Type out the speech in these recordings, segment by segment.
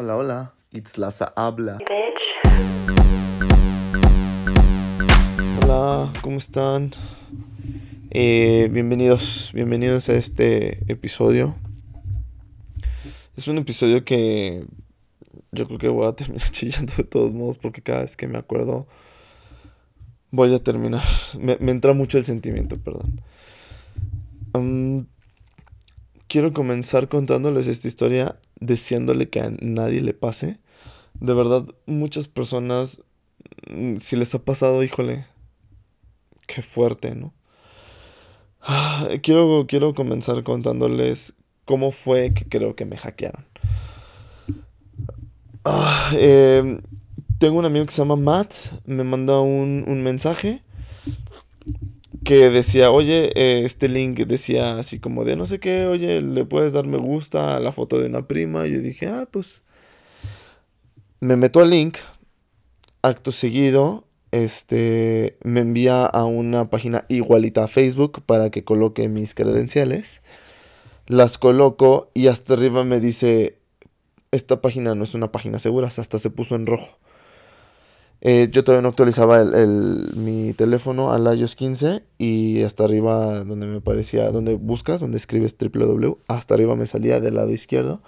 Hola, hola. Itzlaza habla. Hola, ¿cómo están? Eh, bienvenidos, bienvenidos a este episodio. Es un episodio que yo creo que voy a terminar chillando de todos modos porque cada vez que me acuerdo voy a terminar. Me, entra mucho el sentimiento, perdón. Quiero comenzar contándoles esta historia deseándole que a nadie le pase. De verdad, muchas personas, mm, si les ha pasado, híjole, qué fuerte, ¿no? Ah, quiero, quiero comenzar contándoles cómo fue que creo que me hackearon. Ah, em, tengo un amigo que se llama Matt, me manda un, un mensaje que decía, oye, eh, este link decía así como de no sé qué, oye, le puedes dar me gusta a la foto de una prima. Y yo dije, ah, pues me meto al link, acto seguido, este, me envía a una página igualita a Facebook para que coloque mis credenciales. Las coloco y hasta arriba me dice, esta página no es una página segura, hasta se puso en rojo. Eh, yo todavía no actualizaba el, mi teléfono al iOS 15 y hasta arriba donde me parecía, donde buscas, donde escribes www, hasta arriba me salía del lado izquierdo,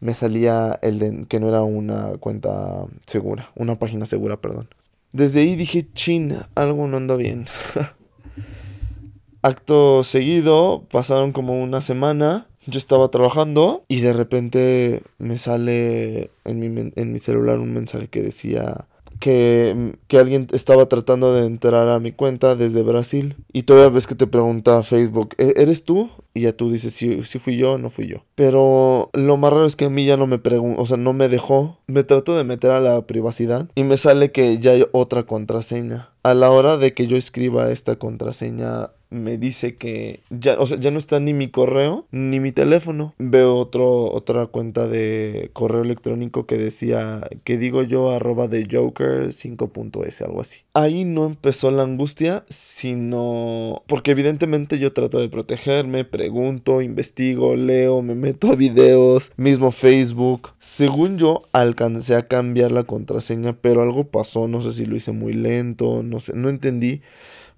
me salía el de que no era una cuenta segura, una página segura, perdón. Desde ahí dije, chin, algo no anda bien. Acto seguido, pasaron como una semana, yo estaba trabajando y de repente me sale en mi, en mi celular un mensaje que decía que, alguien estaba tratando de entrar a mi cuenta desde Brasil. Y todavía ves que te pregunta Facebook, ¿E-, ¿eres tú? Y ya tú dices si, si fui yo o no fui yo. Pero lo más raro es que a mí ya no me preguntó, o sea, no me dejó. Me trato de meter a la privacidad y me sale que ya hay otra contraseña. A la hora de que yo escriba esta contraseña me dice que ya, o sea, ya no está ni mi correo ni mi teléfono. Veo otro, otra cuenta de correo electrónico que decía, que digo yo, arroba de Joker 5.s, algo así. Ahí no empezó la angustia, sino porque evidentemente yo trato de protegerme, pregunto, investigo, leo, me meto a videos, mismo Facebook. Según yo, alcancé a cambiar la contraseña, pero algo pasó, no sé si lo hice muy lento, no sé, no entendí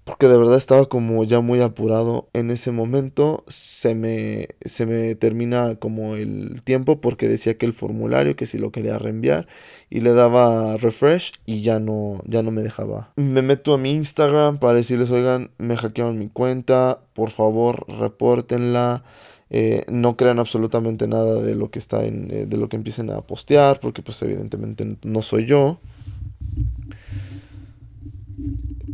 porque de verdad estaba como ya muy apurado. En ese momento se me, se me termina como el tiempo porque decía que el formulario, que si lo quería reenviar y le daba refresh y ya no, ya no me dejaba. Me meto a mi Instagram para decirles, oigan, me hackearon mi cuenta, por favor, repórtenla. Eh, no crean absolutamente nada de lo que está en, eh, de lo que empiecen a postear, porque pues evidentemente no soy yo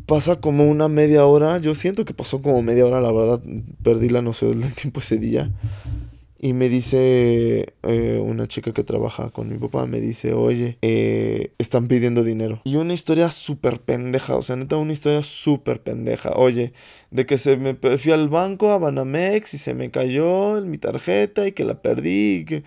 pasa como una media hora. Yo siento que pasó como media hora, la verdad. Perdí la noción del tiempo ese día. Y me dice eh, una chica que trabaja con mi papá, me dice, oye, eh, están pidiendo dinero. Y una historia súper pendeja, o sea, neta, una historia súper pendeja. Oye, de que se me fui al banco a Banamex y se me cayó mi tarjeta y que la perdí. que...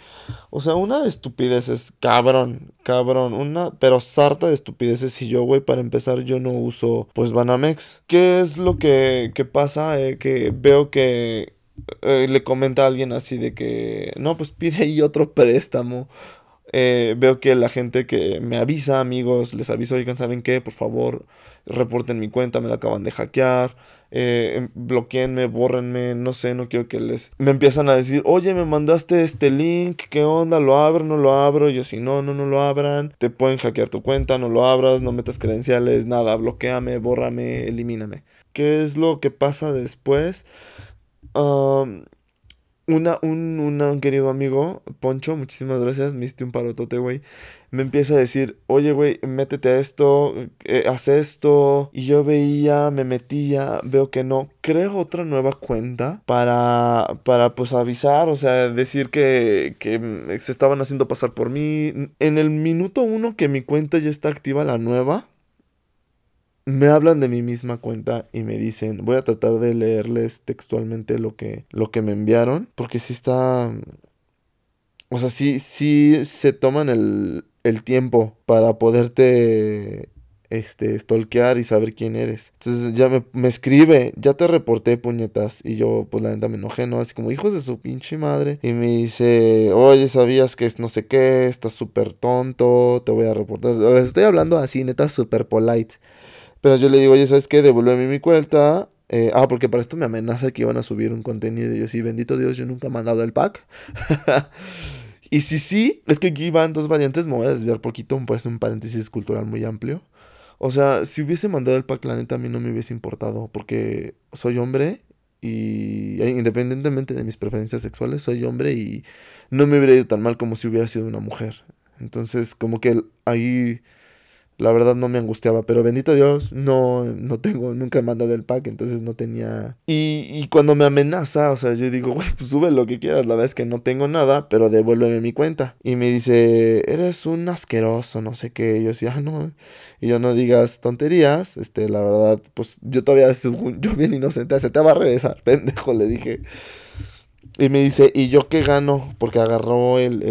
O sea, una de estupideces, cabrón, cabrón, una, pero sarta de estupideces. Y yo, güey, para empezar, yo no uso, pues, Banamex. ¿Qué es lo que, que pasa? Eh, que veo que eh, le comenta a alguien así de que, no, pues pide ahí otro préstamo. Eh, veo que la gente que me avisa, amigos, les aviso, oigan, ¿saben qué? Por favor, reporten mi cuenta, me la acaban de hackear. Eh, em, bloqueenme, bórrenme, no sé, no quiero que les... Me empiezan a decir, oye, me mandaste este link, ¿qué onda? ¿Lo abro? ¿No lo abro? yo, si no, no, no lo abran. Te pueden hackear tu cuenta, no lo abras, no metas credenciales, nada, bloqueame, bórrame, elimíname. ¿Qué es lo que pasa después? Una, un, un, querido amigo, Poncho, muchísimas gracias, me hiciste un parotote, güey. Me empieza a decir, oye, güey, métete a esto, eh, haz esto. Y yo veía, me metía, veo que no. Creo otra nueva cuenta para, para pues avisar, o sea, decir que, que se estaban haciendo pasar por mí. En el minuto uno que mi cuenta ya está activa, la nueva, me hablan de mi misma cuenta y me dicen, voy a tratar de leerles textualmente lo que, lo que me enviaron, porque si está... O sea, sí, sí se toman el, el tiempo para poderte este, stalkear y saber quién eres. Entonces ya me, me, escribe, ya te reporté puñetas. Y yo, pues la neta me enojé, ¿no? Así como, hijos de su pinche madre. Y me dice, oye, ¿sabías que es no sé qué? Estás súper tonto, te voy a reportar. Les estoy hablando así, neta, súper polite. Pero yo le digo, oye, ¿sabes qué? Devuélveme mi cuenta. Eh, ah, porque para esto me amenaza que iban a subir un contenido. Y yo, sí, bendito Dios, yo nunca he mandado el pack. y si sí, es que aquí van dos variantes. Me voy a desviar poquito, pues un paréntesis cultural muy amplio. O sea, si hubiese mandado el pack, la neta a mí no me hubiese importado. Porque soy hombre y e independientemente de mis preferencias sexuales, soy hombre y no me hubiera ido tan mal como si hubiera sido una mujer. Entonces, como que ahí la verdad no me angustiaba, pero bendito Dios, no, no tengo, nunca he mandado el pack, entonces no tenía... Y, y cuando me amenaza, o sea, yo digo, güey, pues sube lo que quieras, la verdad es que no tengo nada, pero devuélveme mi cuenta. Y me dice, eres un asqueroso, no sé qué, yo decía, ah, no, y yo no digas tonterías, este, la verdad, pues yo todavía, yo bien inocente, se te va a regresar, pendejo, le dije. Y me dice, ¿y yo qué gano? Porque agarró el,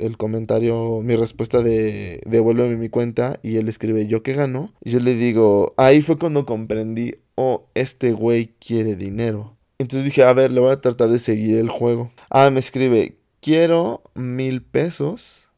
el, comentario, mi respuesta de devuélveme mi cuenta. Y él escribe, ¿yo qué gano? Y yo le digo, ahí fue cuando comprendí, oh, este güey quiere dinero. Entonces dije, a ver, le voy a tratar de seguir el juego. Ah, me escribe, quiero mil pesos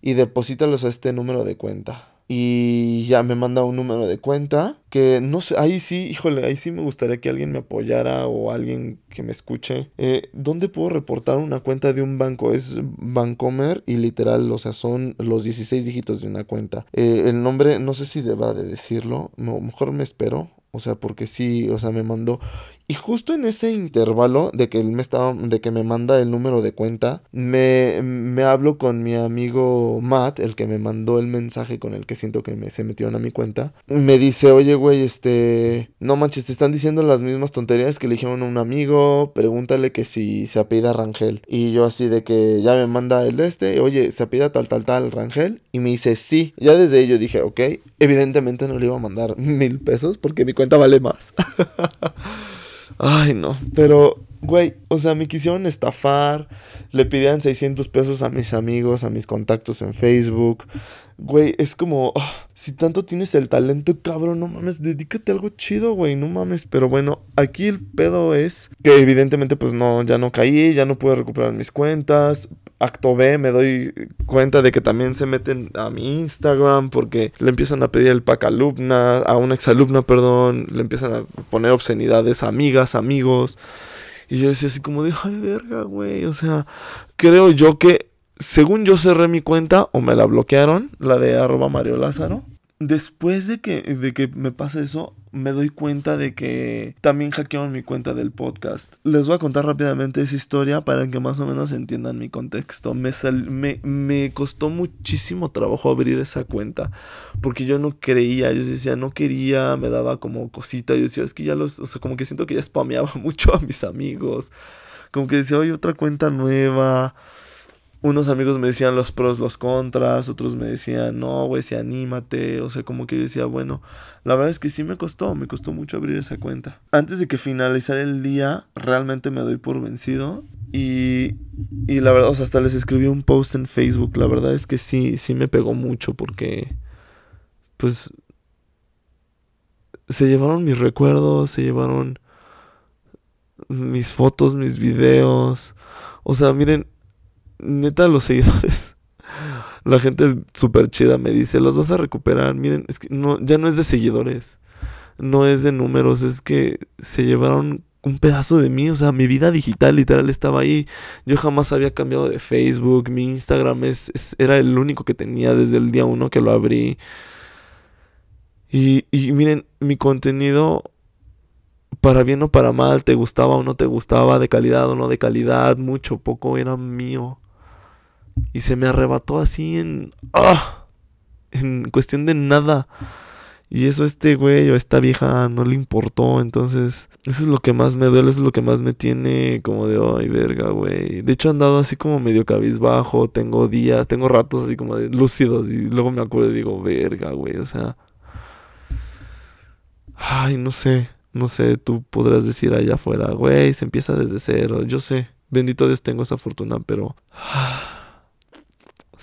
y deposítalos a este número de cuenta y ya me manda un número de cuenta que no sé, ahí sí, híjole, ahí sí me gustaría que alguien me apoyara o alguien que me escuche. Eh, ¿Dónde puedo reportar una cuenta de un banco? Es Bancomer y literal, o sea, son los 16 dígitos de una cuenta. Eh, el nombre, no sé si deba de decirlo, mejor me espero. O sea, porque sí, o sea, me mandó. Y justo en ese intervalo de que él me estaba, de que me manda el número de cuenta, me, me hablo con mi amigo Matt, el que me mandó el mensaje con el que siento que me, se metió a mi cuenta. Me dice, oye, güey, este, no manches, te están diciendo las mismas tonterías que le dijeron a un amigo, pregúntale que si se apida Rangel. Y yo así de que ya me manda el de este, oye, se apida tal, tal, tal, Rangel. Y me dice, sí. Ya desde yo dije, ok, evidentemente no le iba a mandar mil pesos porque mi cuenta vale más. Ay, no. Pero, güey, o sea, me quisieron estafar. Le pidían 600 pesos a mis amigos, a mis contactos en Facebook. Güey, es como, ah, si tanto tienes el talento, cabrón, no mames, dedícate a algo chido, güey, no mames. Pero bueno, aquí el pedo es que evidentemente pues no, ya no caí, ya no pude recuperar mis cuentas acto B me doy cuenta de que también se meten a mi Instagram porque le empiezan a pedir el pack alumna, a una exalumna, perdón, le empiezan a poner obscenidades amigas, amigos. Y yo decía así como de, ay, verga, güey, o sea, creo yo que, según yo cerré mi cuenta o me la bloquearon, la de arroba Mario Lázaro, después de que, de que me pasa eso, me doy cuenta de que también hackearon mi cuenta del podcast. Les voy a contar rápidamente esa historia para que más o menos entiendan mi contexto. Me, me, me costó muchísimo trabajo abrir esa cuenta porque yo no creía, yo decía, no quería, me daba como cosita. Yo decía, es que ya los, o sea, como que siento que ya spameaba mucho a mis amigos. Como que decía, oye, otra cuenta nueva unos amigos me decían los pros, los contras, otros me decían, no, güey, si anímate, o sea, como que yo decía, bueno, la verdad es que sí me costó, me costó mucho abrir esa cuenta. Antes de que finalizara el día, realmente me doy por vencido y, y la verdad, o sea, hasta les escribí un post en Facebook, la verdad es que sí, sí me pegó mucho porque, pues, se llevaron mis recuerdos, se llevaron mis fotos, mis videos, o sea, miren, neta, los seguidores. La gente súper chida me dice, los vas a recuperar. Miren, es que no, ya no es de seguidores. No es de números, es que se llevaron un pedazo de mí, o sea, mi vida digital literal estaba ahí. Yo jamás había cambiado de Facebook, mi Instagram es, era el único que tenía desde el día uno que lo abrí. Y, y miren, mi contenido para bien o para mal, te gustaba o no te gustaba, de calidad o no de calidad, mucho, poco era mío. Y se me arrebató así en... ¡Ah! En cuestión de nada. Y eso este güey o esta vieja no le importó. Entonces, eso es lo que más me duele, eso es lo que más me tiene como de, ay, verga, güey. De hecho, he andado así como medio cabizbajo. Tengo días, tengo ratos así como de lúcidos. Y luego me acuerdo y digo, verga, güey. O sea... Ay, no sé. No sé, tú podrás decir allá afuera, güey, se empieza desde cero. Yo sé. Bendito Dios tengo esa fortuna, pero...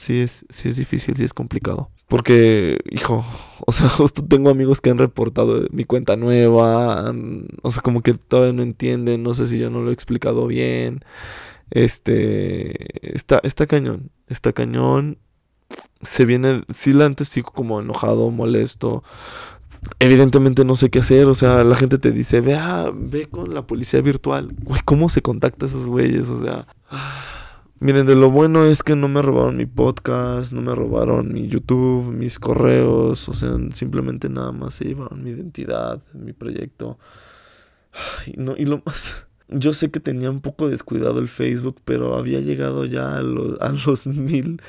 sí es, sí es difícil, sí es complicado. Porque, hijo, o sea, justo tengo amigos que han reportado mi cuenta nueva. o sea, como que todavía no entienden. No sé si yo no lo he explicado bien. Este. Está, está cañón. Está cañón. Se viene. Sí, la antes sigo como enojado, molesto. Evidentemente no sé qué hacer. O sea, la gente te dice, ve, ve con la policía virtual. Güey, ¿cómo se contacta a esos güeyes? O sea. Miren, de lo bueno es que no me robaron mi podcast, no me robaron mi YouTube, mis correos, o sea, simplemente nada más se llevaron mi identidad, mi proyecto. Y, no, y lo más... Yo sé que tenía un poco descuidado el Facebook, pero había llegado ya a los, mil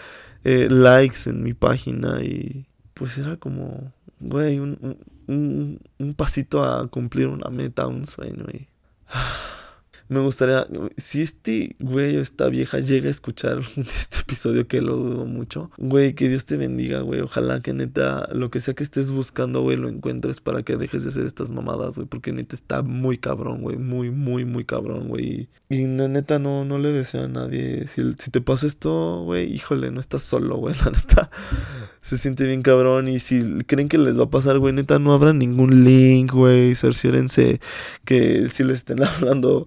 eh, likes en mi página y pues era como, güey, un, un, un pasito a cumplir una meta, un sueño y... Me gustaría, si este güey o esta vieja llega a escuchar este episodio, que lo dudo mucho, güey, que Dios te bendiga, güey. Ojalá que neta, lo que sea que estés buscando, güey, lo encuentres para que dejes de hacer estas mamadas, güey. Porque neta está muy cabrón, güey. Muy, muy, muy cabrón, güey. Y neta, no, no le deseo a nadie. Si, si te pasa esto, güey, híjole, no estás solo, güey. La neta, se siente bien cabrón. Y si creen que les va a pasar, güey, neta, no habrá ningún link, güey. Cerciórense que si les estén hablando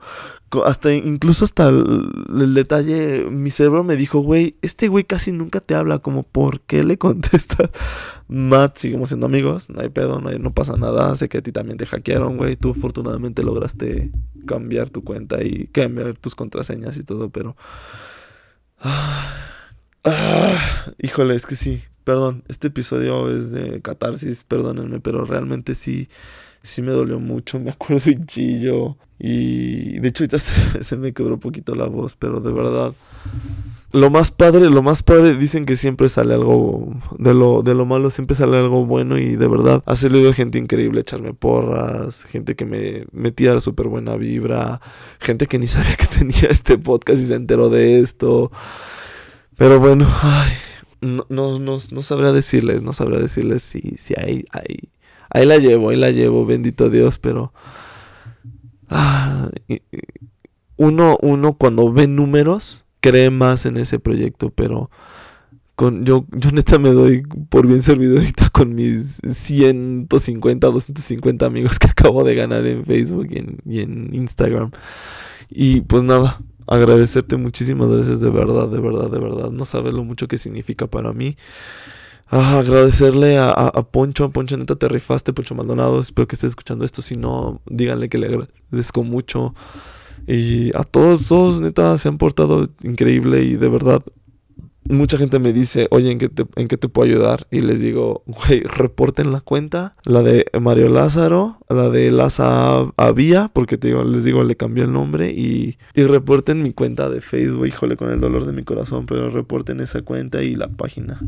hasta incluso hasta el, detalle, mi cerebro me dijo, güey, este güey casi nunca te habla, como, ¿por qué le contestas? Matt, seguimos siendo amigos, no hay pedo, no, no pasa nada, sé que a ti también te hackearon, güey, tú afortunadamente lograste cambiar tu cuenta y cambiar tus contraseñas y todo, pero... Ah, híjole, es que sí, perdón, este episodio es de catarsis, perdónenme, pero realmente sí sí me dolió mucho, me acuerdo y chillo. Y de hecho ahorita se, me quebró un poquito la voz, pero de verdad. Lo más padre, lo más padre, dicen que siempre sale algo de lo, de lo malo, siempre sale algo bueno y de verdad ha salido gente increíble echarme porras, gente que me, metía súper buena vibra, gente que ni sabía que tenía este podcast y se enteró de esto. Pero bueno, ay, no, no, no, sabría decirles, no sabría decirles si, si hay, hay, Ahí la llevo, ahí la llevo, bendito Dios, pero... Ah, uno, uno cuando ve números cree más en ese proyecto, pero con, yo, yo neta me doy por bien servido ahorita con mis 150, 250 amigos que acabo de ganar en Facebook y en Instagram. Y pues nada, agradecerte muchísimas gracias de verdad, de verdad, de verdad. No sabes lo mucho que significa para mí. Ah, agradecerle a, a, Poncho, a Poncho neta te rifaste, Poncho Maldonado, espero que estés escuchando esto, si no, díganle que le agradezco mucho. Y a todos, todos neta se han portado increíble y de verdad mucha gente me dice, oye, ¿en qué, te, ¿en qué te puedo ayudar? Y les digo, güey, reporten la cuenta, la de Mario Lázaro, la de Laza Avía, porque te digo, les digo, le cambié el nombre, y, y reporten mi cuenta de Facebook, híjole, con el dolor de mi corazón, pero reporten esa cuenta y la página.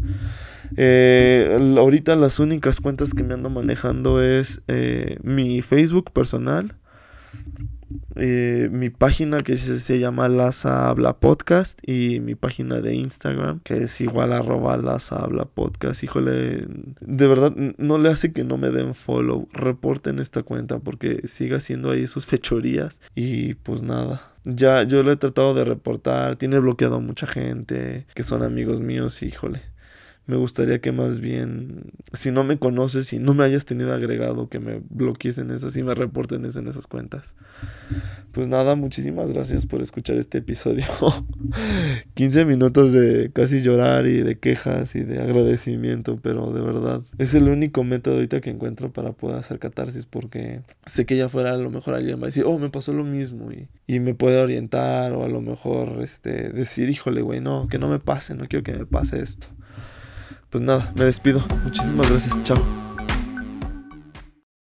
Eh, ahorita las únicas cuentas que me ando manejando es eh, mi Facebook personal, eh, mi página que se, llama Laza Habla Podcast y mi página de Instagram que es igual arroba Laza Habla Podcast. Híjole, de verdad no le hace que no me den follow. Reporten esta cuenta porque siga haciendo ahí sus fechorías y pues nada. Ya yo lo he tratado de reportar, tiene bloqueado a mucha gente que son amigos míos, híjole me gustaría que más bien, si no me conoces, si no me hayas tenido agregado, que me bloquees en esas y me reporten en esas cuentas. Pues nada, muchísimas gracias por escuchar este episodio. 15 minutos de casi llorar y de quejas y de agradecimiento, pero de verdad es el único método ahorita que encuentro para poder hacer catarsis porque sé que ya fuera a lo mejor alguien va a decir, oh, me pasó lo mismo y, y me puede orientar o a lo mejor este, decir, híjole, güey, no, que no me pase, no quiero que me pase esto pues nada, me despido. Muchísimas gracias. Chao.